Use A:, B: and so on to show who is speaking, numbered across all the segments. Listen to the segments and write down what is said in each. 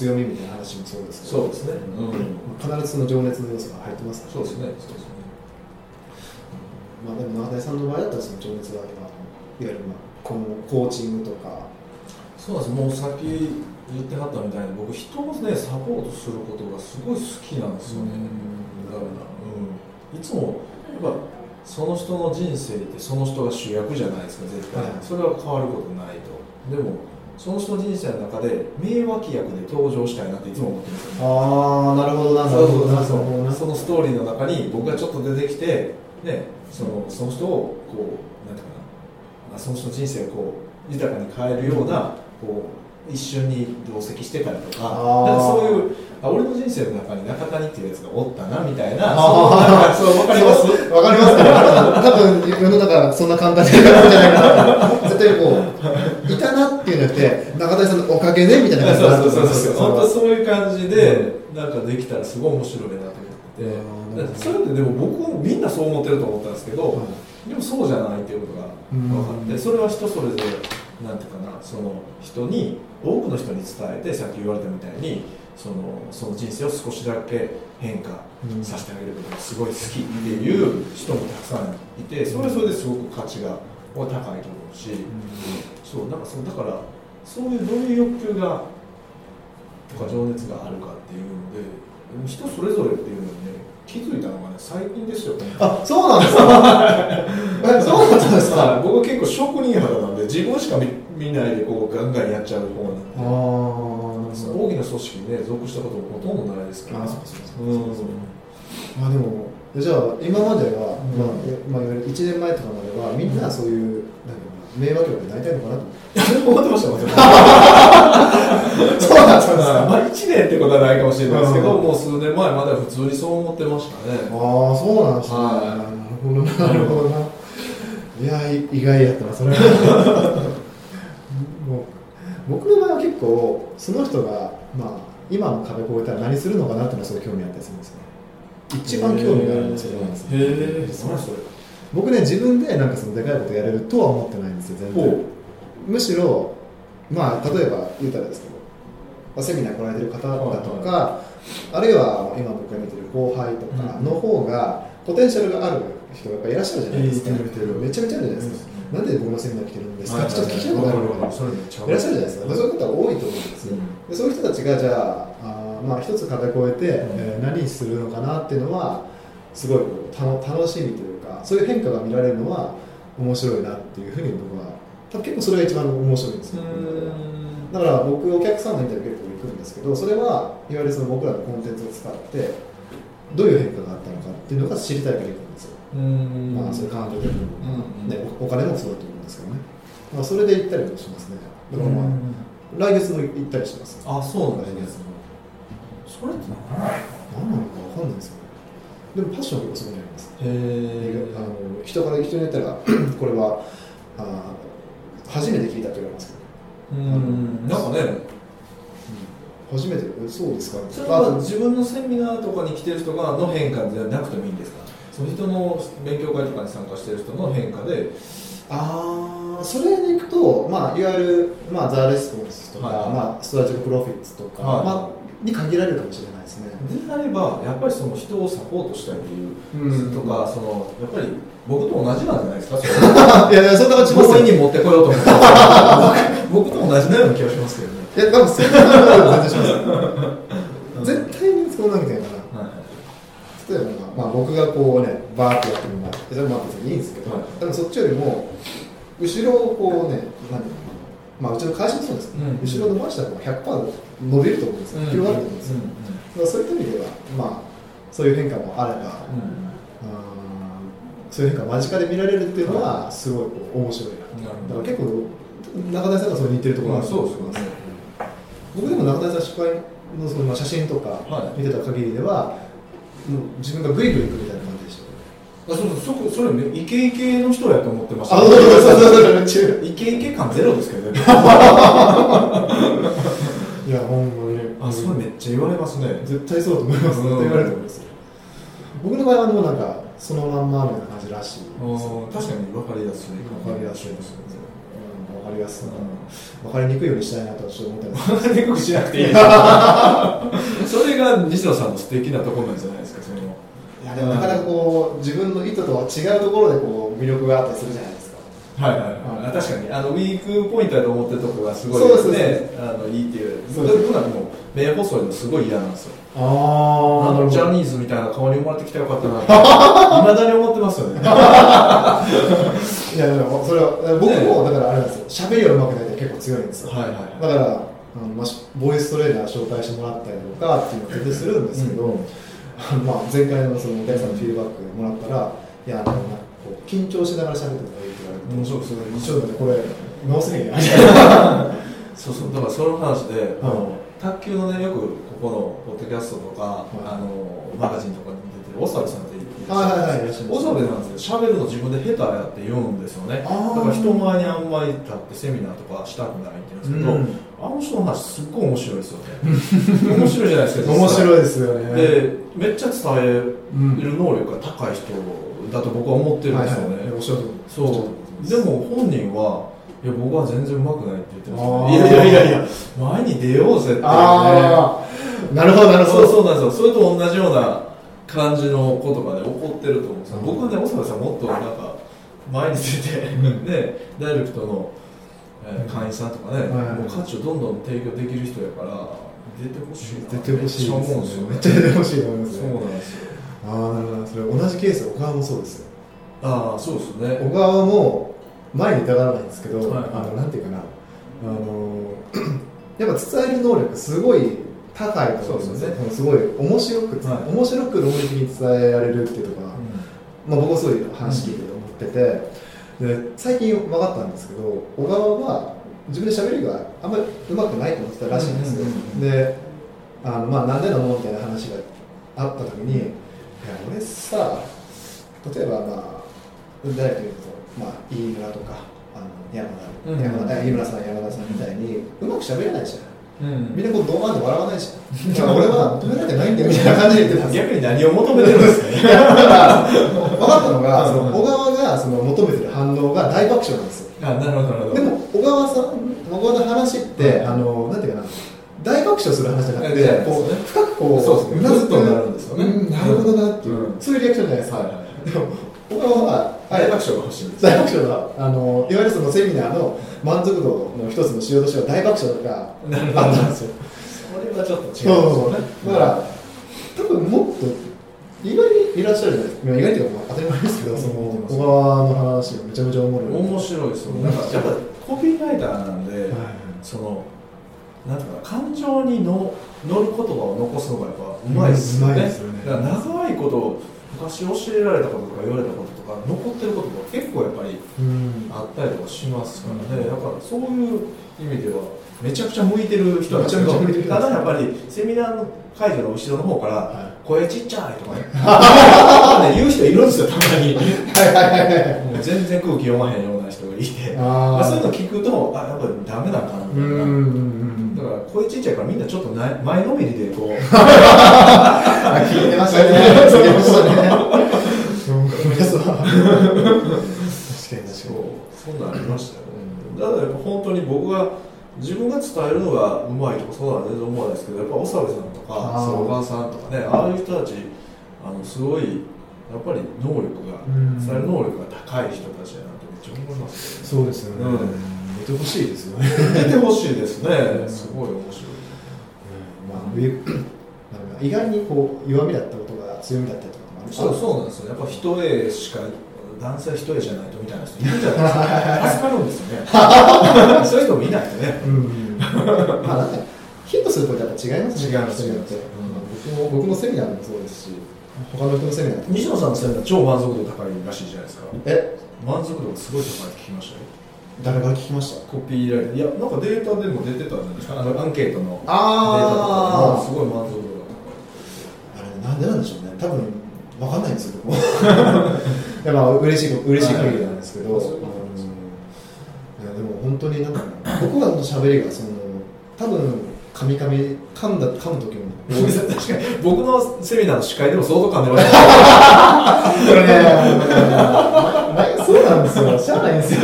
A: 強強みみたいな話もそうですけど。
B: そうですね、うん、
A: 必ずその情熱の要素が入ってます
B: そうですね。そうですね
A: まあでも永田さんの場合だったらその情熱が今いわゆるまあこのコーチングとか。
B: そうなんです。もうさっき言ってはったみたいに僕人をねサポートすることがすごい好きなんですよね、だから、うん、いつもやっぱその人の人生ってその人が主役じゃないですか絶対、
A: はい。
B: それは変わることないと。でもその人の人生の中で名脇役で登場したいなっていつも思ってるんですよね。
A: ああなるほどな。
B: そうそう
A: なるほどな。
B: そのストーリーの中に僕がちょっと出てきて、ね、そのその人をこうなんていうかな、まあ、その人の人生をこう豊かに変えるようなこう一緒に同席してたりとか。かそういうあ俺の人生の中に中谷っていうやつがおったなみたいな
A: あー。
B: そう分かります？
A: そうわかります。か多分世の中そんな簡単にいかないんじゃないかな。絶対こうっていうのって中谷さんのおかげでみたいな感じと思
B: そうそうそうそう。本当
A: う
B: そういう感じでなんかできたらすごい面白いなと思ってそれってでも僕みんなそう思ってると思ったんですけど、でもそうじゃないっていうことが分かって、
A: うん。
B: それは人それぞれなんていうかなその人に多くの人に伝えてさっき言われたみたいにそのその人生を少しだけ変化させてあげることがすごい好きっていう人もたくさんいてそれはそれですごく価値が高いと思うし、そうなんかそうだからそういうどういう欲求がとか情熱があるかっていうので人それぞれっていうのにね気づいたのがね最近ですよ
A: あそうなんですか？えそうだったんですか？
B: はい僕結構職人肌なんで自分しか見見ないでこうガンガンやっちゃう方なんで。
A: あ
B: 大きな組織にね属したこともほとんどないですから。
A: あそうそうそう
B: うん。
A: まあでもじゃあ今までは、まあえまあ、いわゆる1年前とかまではみんなそういう、うな迷惑力になりたいのかなと思って。
B: 思ってました思ってました
A: そうなんですか
B: まあ1年ってことはないかもしれないですけど、
A: うん。
B: もう数年前までは普通にそう思ってましたね。
A: ああそうなんですね、
B: は
A: なるほどな。るほどな。いやい意外やったなそれは。僕の場合は結構その人が、まあ、今の壁越えたら何するのかなっていうのはすごい興味あったりするんですね。一番興味があるのはそれなんですね
B: へえ
A: そう
B: 何それ
A: 僕ね自分でなんかそのでかいことやれるとは思ってないんですよ全然。むしろまあ例えば言うたらですけど、まあ、セミナー来られてる方だとか、あるいは今僕が見てる後輩とかの方がポテンシャルがある人がやっぱいらっしゃるじゃないですか、めちゃめちゃあるじゃないですか、なんで僕のセミナー来てるんですか、
B: はい
A: ちょっと聞きたくなる
B: わかるわか
A: いらっしゃるじゃないですか、そういう方が多いと思うんですよ、でそういう人たちがじゃああーまあ一つ壁越えて、えー何するのかなっていうのはすごいこうたの楽しみというかそういう変化が見られるのは面白いなっていうふうに僕は多分結構それが一番面白いんですよ、だから僕お客さんのインタビュー結構行くんですけどそれはいわゆるその僕らのコンテンツを使ってどういう変化があったのかっていうのが知りたいから行くんですよ、
B: うん。
A: まあそういう感情的にも、
B: うん。
A: ね、おお金もそうだと思うんですけどね、まあ、それで行ったりもしますね。だからまあ、
B: うん。
A: 来月も行ったりします。
B: あそうなん
A: 来
B: ですね。それって
A: 何なのか分かんないですよねでもパッションは結構そこにあります。あの人から人に言ったら これはあー初めて聞いたと言われますけど、
B: うん。なんかね。
A: 初めてえそうですか？
B: それは自分のセミナーとかに来てる人がの変化じゃなくてもいいんですか？その人の勉強会とかに参加してる人の変化で。
A: ああそれでいくと、まあ、いわゆる、まあ、ザ・レスポンスとか、
B: はい。
A: まあ、ストラテジック・プロフィッツとか、
B: はい。
A: まあ、に限られるかもしれないですね。
B: であればやっぱりその人をサポートしたいっていう
A: うん
B: とか、そのやっぱり僕と同じなんじゃないですか？それ
A: いやいや、そんな感じしま
B: に持ってこようと思って僕僕と同じなような気がしますけどね、
A: いや、多分そういうことは全然します。絶対にそうなんじゃないかな。
B: はい
A: 例えば、まあ、僕がこうね、バーってやってみます。それはまあ別にいいんですけど、
B: はい
A: でもそっちよりも、後ろをこうね、なんていうのまあ、うちの会社もそうですけど、
B: うん。
A: 後ろ伸ばした方が100%伸びると思うんですよ。広がると思うんですよ。だからそういった意味では、まあ、そういう変化もあれば、
B: うん。
A: そういう変化を間近で見られるっていうのはすごいこう面白いな。だから結構中谷さんがそれに似てるところがある
B: そうですよね。
A: 僕でも中谷さん失敗のそのまあ写真とか
B: はい。
A: 見てた限りでは、もう自分がグイグイ行くみたいな感じでした
B: あそうそうそそれイケイケの人やと思ってました。
A: あ、そうそうそう
B: イケイケ感ゼロですけどね。
A: いや、ほんまに。ね
B: あそれめっちゃ言われますね。
A: 絶対そうだと思います。
B: うん。
A: 絶対言われると思います。僕の場合はもうなんか、そのまんまみたいな感じらしい
B: 確かに分かりやすい。
A: わかりやすいですよね。うんわかかりやすさ分かりにくいようにしたいなとはちょっと思ってます。
B: 分かりにくくしなくていいです。それが西野さんの素敵なところなんじゃないですかその
A: いやでもなかなかこう自分の意図とは違うところでこう魅力があったりするじゃないですか。
B: はいはいはい、あ確かに。あのウィークポイントだと思ってるところがすごい
A: そうです
B: ねあのいいっていう。
A: そうです
B: 僕なんかも目細いのすごい嫌なんですよ。
A: あ
B: あのジャニーズみたいな顔に生まれてきたらよかったな。っていまだに思ってますよね
A: いやでもそれは僕もだからあれなんですよ。喋りが上手くないと結構強いんですよ。
B: はいはい
A: だからあの、ボイストレーナー紹介してもらったりとかっていうのを全然するんですけど、
B: うん
A: まあ、前回のそのお客さんのフィードバックもらったらいやあのなんかこう緊張しながら喋ってもらいいって言われて
B: 面白いですね。
A: ちょっとね。これ直せねえや
B: そうそう。だからその話で、あ
A: は
B: の卓球のねよくここのポッドキャストとか、
A: い。
B: あのマガジンとかに出てる長部さんら
A: はいはい
B: っしゃる
A: はいいらっしゃいます。
B: 長部なんですけど喋るの自分で下手やって言うんですよね。だから人前にあんまり立ってセミナーとかしたくないって言うんですけど、あの人の話すっごい面白いですよね。面白いじゃないですか
A: 面白い
B: い
A: ですよね。
B: でめっちゃ伝え
A: うん
B: る能力が高い人だと僕は思ってるんですよね、
A: はいはい。おっしゃる通り。
B: そう。でも本人はいや僕は全然うまくないって言ってます。ねいやいやいやいや前に出ようぜってね。
A: ああなるほどなるほど。
B: そうそうなんですよ。それと同じような感じのことがね起こってると思う。んですよ、
A: うん
B: 僕はね長部さんもっとなんか前に出て、でダイレクトの、えー会員さんとかね、もう価値をどんどん提供できる人やから出てほしいな。
A: 出てほしい
B: めっちゃ思うんですよね。
A: めっちゃ出てほしいと思います
B: そう
A: ね
B: なんですよ。
A: ああなるほど。それ同じケース小川もそうですよ。
B: ああそうですね。
A: 小川も前に疑わないんですけど、
B: はいはい。
A: あのなんていうかな。あの やっぱ伝える能力すごい高いと思うんですよ
B: そうです
A: すごい面白く、
B: はい。
A: 面白く論理的に伝えられるっていうところが、まあ、僕はそういう話聞いてて思ってて、で最近分かったんですけど小川は自分で喋りがあんまりうまくないと思ってたらしいんですよ、
B: うんうんうんうん
A: であの、まあ、なんでなのみたいな話があった時に「いや俺さ例えばまあ誰か言うと、まあ、飯村とかあの山田、
B: うんうん
A: 山田飯村さん山田さんみたいにうまく喋れないじゃん
B: うん。
A: みんなこう動画で笑わないじゃ 俺は求められてないんだよ。みたいな感じで言ってたんですよ。
B: 逆に何を求めてるんですか？ね
A: だから分かったのが、
B: うん
A: その小川がその求めてる反応が大爆笑なんですよ。
B: あなるほどなるほど。
A: でも小川さん、小川の話って、
B: うん。
A: あのなんていうかな、大爆笑する話じゃなくて、こう深くこう、
B: そう
A: なずく
B: グッとなるんですよね。
A: うんなるほどなっていう、
B: うん。
A: そういうリアクションじゃないです。か。でも小川は
B: 大爆笑が欲しいんです。
A: 大爆笑だあのいわゆるそのセミナーの満足度の一つの指標としては大爆笑が
B: なるほど。
A: あったんですよ。
B: それはちょっと違うんです
A: そうそうだから多分もっと意外にいらっしゃるじゃないですか。意外っていうかまあ当たり前ですけどその小川の話がめちゃめちゃおもろい。
B: 面白いですよなんかやっぱコピーライターなんで、
A: はい
B: そのなんかな感情にの乗る言葉を残すのがやっぱうまいですよね,、
A: ね。
B: だから長いこと昔教えられたこととか言われたこととか残ってることが結構やっぱり
A: うん。
B: あったりとかしますからね、だからそういう意味ではめちゃくちゃ向いてる人なんですけど
A: めちゃめちゃ向いてる人。
B: ただやっぱりセミナーの会場の後ろの方から、
A: は
B: 声ちっちゃいとかね。ね言う人いるんですよたまに。もう全然空気読まへんような人がいて。
A: あ
B: まあ、そういう
A: ー
B: の聞くとあやっぱりダメなんかなみたいな、
A: うんうんうん
B: だから声ちっちゃいからみんなちょっとな前のめりでこう。
A: あ聞いてましたね聞いてましたね確かに確かに。
B: そうそんなんありましたよ。ねだからやっぱ本当に僕が自分が伝えるのがうまいとかそうなん全然思わないですけどやっぱ長部さんとか小川さんとかねああいう人たちあのすごいやっぱり能力が
A: うん
B: 伝える能力が高い人たちだなとめっちゃ思います
A: そうですよ。ね
B: うん
A: 見てほしいですよね。
B: 出てほしいですね。すごい面白い。
A: まあ、上なんか意外にこう弱みだったことが強みだったりとかもあるし。
B: そうそうなんですよ。ねやっぱ一重しか男性一重じゃないとみたいな人いるじゃない。ですか助かるんですよね。そういう人もいないとね。
A: うん。まあなんかヒットすることやっぱ違いますね。
B: 違います違い
A: 僕も僕のセミナーでもそうですし。他の人のセミナー
B: 西野さんのセミナー超満足度高いらしいじゃないですか。
A: え？
B: 満足度がすごい高いって聞きましたよ
A: 誰から聞きました？
B: コピーライターいやなんかデータでも出てたんじゃないですか？あのアンケートのデータとか。
A: あ
B: もすごい満足度が
A: あれなんでなんでしょうね。多分わかんないんですよ僕もいやまあ嬉しい嬉しい限りなんですけど、
B: はい
A: うん。いやでも本当になんか僕らの喋りがその多分噛み噛み噛んだ噛む時も
B: 確かに。僕のセミナーの司会でも相当噛んでました。
A: これね、そうなんですよ、しゃあないんですよ。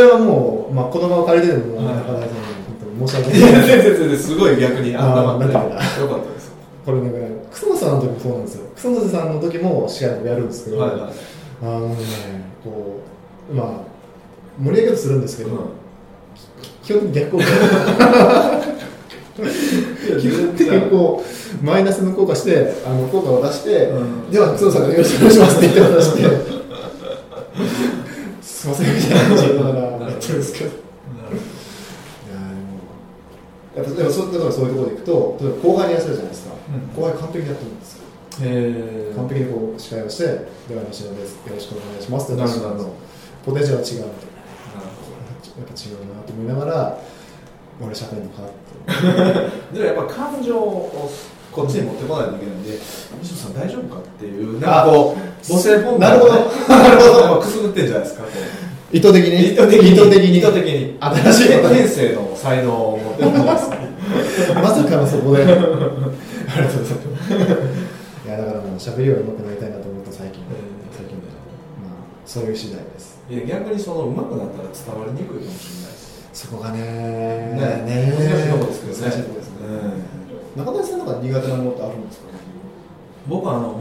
A: うんこれはもう、まあ、この場を借りてでも、中田さんに本当に申し訳
B: い。や
A: ない。
B: 全然全然すごい逆にあんなまよかったです。
A: これなんか、草野さんの時もそうなんですよ。草野さんの時も試合をやるんですけど、
B: はいはい。
A: あのね、こう、まあ、盛り上げようとするんですけど、基本的に逆効果。基本的にこう、マイナスの効果。して、あの効果。を出して、
B: うん
A: では、草野さんがよろしくお願いしますって言って渡して、すいませんみたいな感じやってるんですけど。いやっぱでもそうだからそういうところでいくと、例えば後輩にいらっしゃるじゃないですか、
B: うん
A: 後輩完璧にやってるんですよ。
B: へ
A: 完璧にこう司会をして、では西野です、よろしくお願いしますって
B: なる
A: 私は
B: ほど
A: ポテンシャルは違うみたいな。やっぱ違うなと思いながら、俺喋るのかって。
B: でもやっぱ感情をこっちに持ってこないといけないんで西野さん大丈夫かっていうなんかこう母性本能
A: なるほど。
B: なるほど。くすぐってんじゃないですか
A: 意図的に？
B: 意図的に。
A: 意図的に？
B: 意図的に。
A: 新しい
B: 天性の才能を持ってるんで
A: まさかのそこで。ありがとうございます。いや、だからもう喋りは上手くなりたいなと思った最近。最近で。まあ、そういう次第です。
B: いや逆にその上手くなったら伝わりにくいかもしれない
A: そこがね
B: ね。難しいところですけどね。
A: 難しいところですね。中谷さんとか苦手なものってあるんですか？
B: 僕はあの、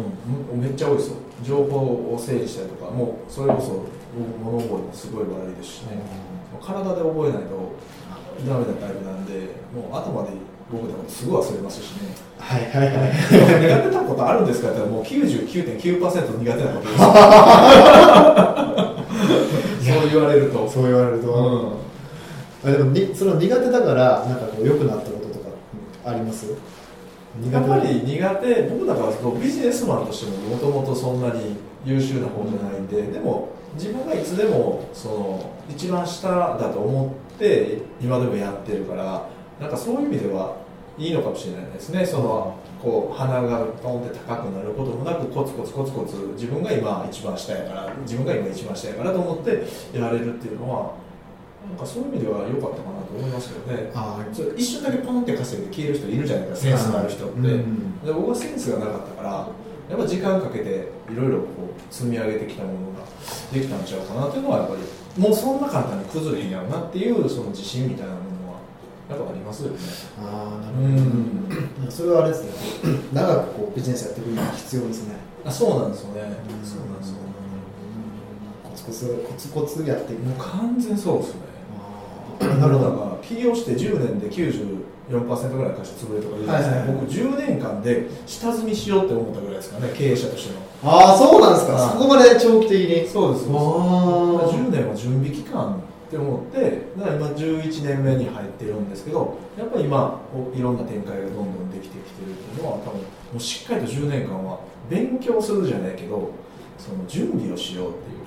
B: うん、めっちゃ多いですよ。情報を整理したりとかもうそれこそ僕物覚えもすごい悪いですしね、もう体で覚えないとダメなタイプなんでもう頭で僕でもすぐ忘れますしね。
A: はいはいはい。
B: 苦手なことあるんですかって言ったらもう99.9%苦手なことです。そう言われると。
A: そう言われると。
B: うん。
A: あでもにその苦手だからなんかこう良くなったあります？
B: やっぱり苦手僕だからこうビジネスマンとしてももともとそんなに優秀な方じゃないんででも自分がいつでもその一番下だと思って今でもやってるからなんかそういう意味ではいいのかもしれないですね。そのこう鼻がポンって高くなることもなくコツコツコツコツ自分が今一番下やから自分が今一番下やからと思ってやれるっていうのはなんかそういう意味では良かったかなと思いますけどね。
A: あ
B: 一瞬だけポンって稼いで消える人いるじゃないですかセンスのある人って、
A: うん。
B: で僕はセンスがなかったからやっぱ時間かけていろいろこう積み上げてきたものができたんちゃうかなっていうのはやっぱりもうそんな簡単に崩れへんやろなっていうその自信みたいなものはやっぱありますよね。
A: ああな
B: う
A: るほど、
B: ん。
A: それはあれですね。長くこうビジネスやっていくには必要ですね。
B: あそうなんですよね。そうなんですよ
A: コツコツコツコツやっていく。
B: もう完全そうですね
A: あーなるほど。
B: ど起業して10年で94%ぐらい会社潰れとか言うんですけど、
A: はいはいはい
B: 僕10年間で下積みしようって思ったぐらいですかね経営者としての。
A: ああそうなんですか、
B: はい。
A: そこまで長期的に。
B: そうです。
A: あー。
B: 10年は準備期間って思ってだから今11年目に入ってるんですけどやっぱり今こういろんな展開がどんどんできてきてるっていうのは多分もうしっかりと10年間は勉強するじゃないけどその準備をしようっていう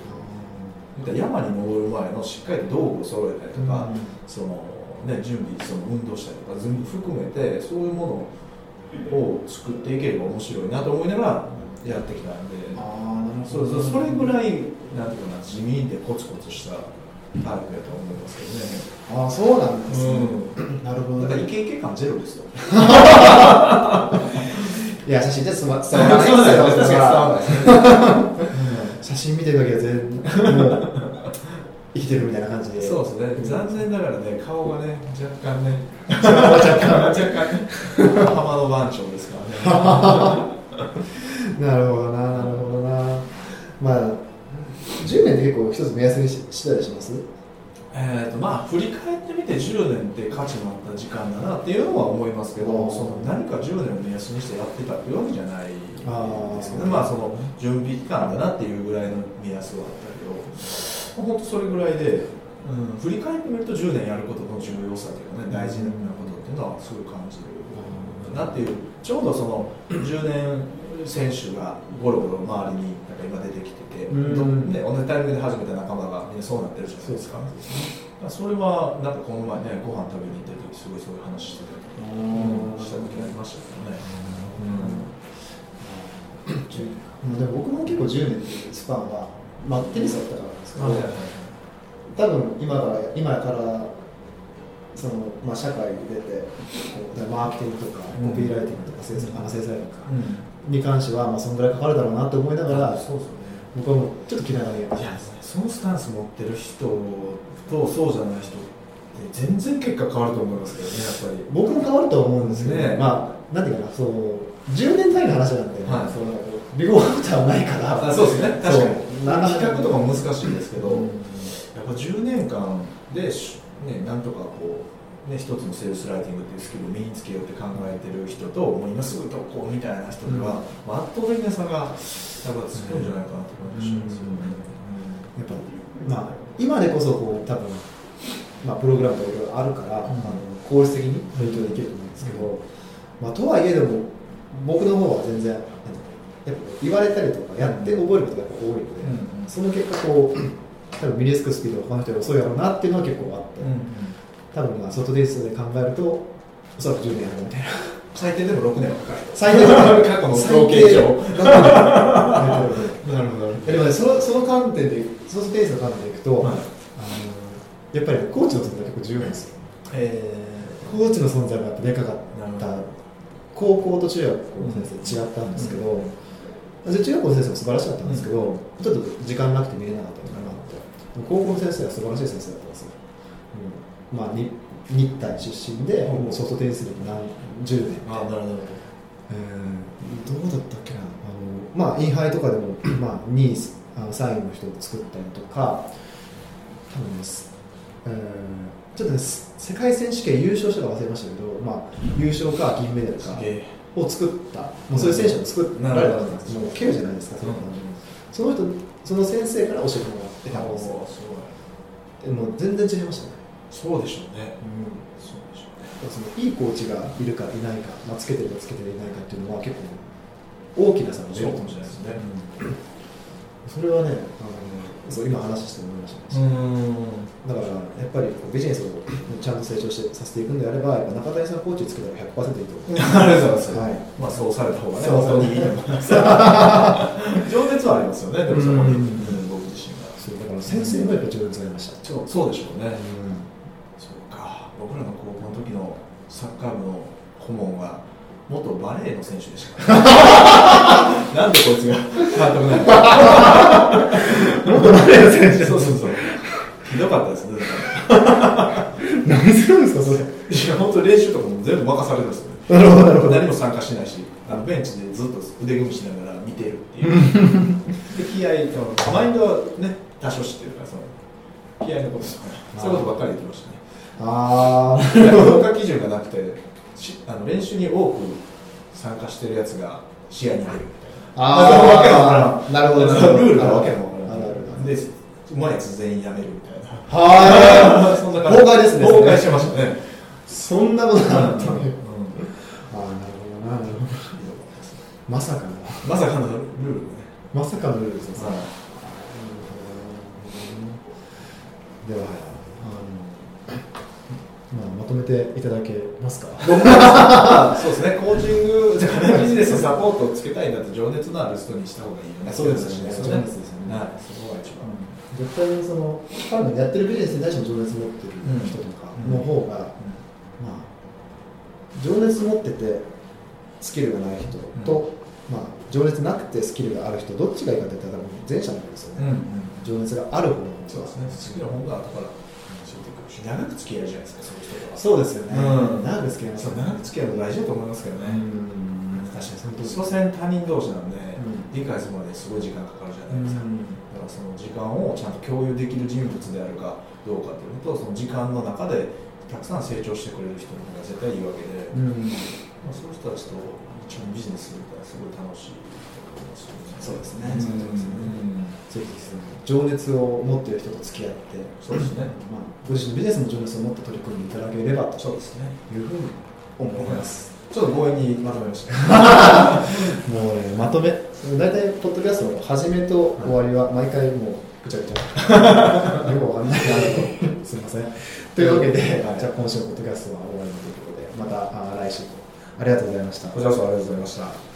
B: 山に登る前のしっかりと道具を揃えたりとか、そのね、準備その運動したりとか全部含めてそういうものを作っていければ面白いなと思いながらやってきたんで。
A: ああなる
B: そうそうそれぐらいなんていうかな地味でコツコツしたタイプやと思いますけどね。
A: ああそうなんですね、
B: う
A: なるほど
B: だからイケイケ感ゼロですよ。
A: いや写真じゃ伝わ伝わらないですよ。
B: 確かに伝わらないですね
A: 写真見てるだけは全然 もう生きてるみたいな感じで。
B: そうですね。残念ながらね顔がね若干ね。
A: 若干。
B: 若干。ね浜の番長ですからね。
A: なるほどななるほどな。まあ10年って結構一つ目安にししたりします？
B: えーとまあ、振り返ってみて10年って価値のあった時間だなっていうのは思いますけど
A: あー
B: その何か10年を目安にしてやってたっていうわけじゃないですけど
A: あー。
B: まあその準備期間だなっていうぐらいの目安はあったけど本当それぐらいで、うん、振り返ってみると10年やることの重要さというかね大事なことっていうのはすごい感じるなっていうちょうどその10年選手がゴロゴロ周りになんか今出てきてて、
A: うん。
B: ね、同じタイミングで始めた仲間がみんなそうなってるじゃないですか。それはなんかこの前ねご飯食べに行った時すごいそういう話してたりした時ありましたけどね、
A: うん。でも僕も結構10年っていうスパンは、まあ、テニスだったからなんですけど、
B: はいはいはい。
A: 多分今から今からその、まあ、社会に出てこうマーケティングとか
B: うん
A: コピーライティングとか制作、あの制裁とか
B: うん
A: に関しては、まあ、そのぐらいかかるだろうなと思いながら、
B: そうですよね。
A: 僕はもうちょっと気長に。
B: いやそのスタンス持ってる人とそうじゃない人って全然結果変わると思いますけどねやっぱり。
A: 僕も変わると思うんですけど、
B: ね。
A: まあなんていうかなそう10年単位の話なんで、
B: はい。
A: そのビフォーアフターはないから。
B: あそうですね。確かに。
A: そう。なかなか
B: 企画とかも難しいですけど、
A: うん。
B: やっぱ10年間でし、ね、なんとかこう、ね、一つのセールスライティングっていうスキルを身につけようって考えてる人ともう今すぐ投稿みたいな人では、まあ圧倒的な差がやっぱ強いんじゃないかなと思いましたね、
A: やっぱまあ今でこそこう多分まあプログラムとかいろいろあるから、あの効率的に勉強できると思うんですけど、まあとはいえでも僕の方は全然やっぱ言われたりとかやって覚えることがやっぱ多いので、
B: うん
A: その結果こう多分身につくスピードが他の人より遅いやろうなっていうのは結構あって、多分まあ外デースで考えるとおそらく10年やるみたいな。
B: 最低でも6年はかかる。
A: 最低でも
B: 過去の統計上。
A: なるほど
B: なるほど。
A: でもねそのその観点でソースの観点でいくと、
B: はい。
A: あのやっぱりねコーチの存在が結構重要なんですよ。
B: え
A: コーチの存在がやっぱでかかった。
B: ど。
A: 高校と中学校の先生違ったんですけど、で中学校の先生も素晴らしかったんですけど、ちょっと時間なくて見れなかったのかなって。高校の先生は素晴らしい先生だったんですよ、うんまあ、に日体出身で、
B: うん。
A: もうソフトテニス歴何十年。
B: あなるほど
A: えーどうだったっけな？あの、まあ、インハイとかでも、まあ、2位あの3位の人を作ったりとか多分です、えーちょっとねす世界選手権優勝したか忘れましたけど、まあ、優勝か銀メダルかを作った。もうそういう選手を作られた。んですけど。もう9じゃないですか？その,、その人その先生から教えてもらってたんですでもう全然違いましたね、
B: そうでしょうね。そうでしょうね。
A: そのいいコーチがいるかいないか、まあ、つけてるかつけていないかっていうのは結構大きな差が出る
B: かもしれないですね。
A: それはね、あのそう今話して思いましただからやっぱりこうビジネスをちゃんと成長してさせていくんであれば、やっぱ中谷さんコーチつけたら100%いいと思
B: います、
A: はい。
B: まあそうされた方がね本当にいいと思います。情熱はありますよね。でもそこに、
A: うん。
B: うん僕自身が
A: そうだから先生もやっぱ上手になりました。
B: そうそうでしょうね、僕らの高校の時のサッカー部の顧問は元バレーの選手でした。なんでこいつが？監督なんだ元バレーの選手。そうそうそう。ひどかったですね
A: ん何するんですか、それ。
B: いや本当練習とかも全部任されるんですよね。
A: なるほど、なるほど。
B: 何も参加しないしあのベンチでずっと腕組みしながら見てるっていう。で気合そのマインドはね多少知ってるからその気合のこととかそういうことばっかり言ってましたね
A: ああ、
B: いや評価基準がなくてしあの練習に多く参加してるやつが試合に出るみたい
A: ああ、なるほど、なるほど。
B: ルールがわけもわから
A: あな
B: でうまいやつ全員辞めるみたいな。
A: は
B: そんな
A: 感じ。崩壊ですね。
B: 崩壊してましたね、
A: い。そんなことなかったね。
B: うん。
A: ああ、なるほどな、なるほど。まさかの、
B: まさかのルールね、
A: まさかのルールですね。
B: はい。
A: では、とめていただけますか？
B: そうですね、コーチング、じゃあビジネスサポートをつけたいんだって情熱のある人にした方がいいよね。
A: そうですよね。
B: そう
A: 情熱ですよね。
B: はい、そこが一番。
A: 絶対にその彼のやってるビジネスに対しても情熱持ってる人とかの方が、まあ情熱持っててスキルがない人と、まあ情熱なくてスキルがある人どっちがいいかって言ったら前者なんですよね、
B: うん、うん、
A: 情熱がある方の方が
B: そうですね、スキルは本当は後から長く付き合えるじゃないですか、そういう人とは。
A: そうですよね、
B: うん。
A: 長く付き合います
B: そう長く付き合うの大事だと思いますけど
A: う
B: ね。
A: ん。確かにその通り
B: 所詮他人同士なんで、
A: ん。
B: 理解するまですごい時間かかるじゃ
A: う
B: ないですか。
A: ん。
B: だからその時間をちゃんと共有できる人物であるかどうかというのとその時間の中でたくさん成長してくれる人の方が絶対いいわけで、
A: うん。
B: まあ、そういう人たちと一緒にビジネスするからすごい楽しい
A: そうですね
B: うん
A: そうですねぜひ情熱を持っている人と付き合って
B: そうですね
A: まあ、ご自身のビジネスの情熱を持って取り組んでいただければと
B: そうですね
A: いうふうに思います。
B: ちょっと強引にまとめました
A: もうね、まとめ、大体、ポッドキャストの始めと終わりは、毎回もう、ぐちゃぐちゃ。よくわかんないなと。すみません。というわけで、
B: はい
A: じゃあ今週のポッドキャストは終わりということで、またあ来週もありがとうございました。
B: こちらこそありがとうございました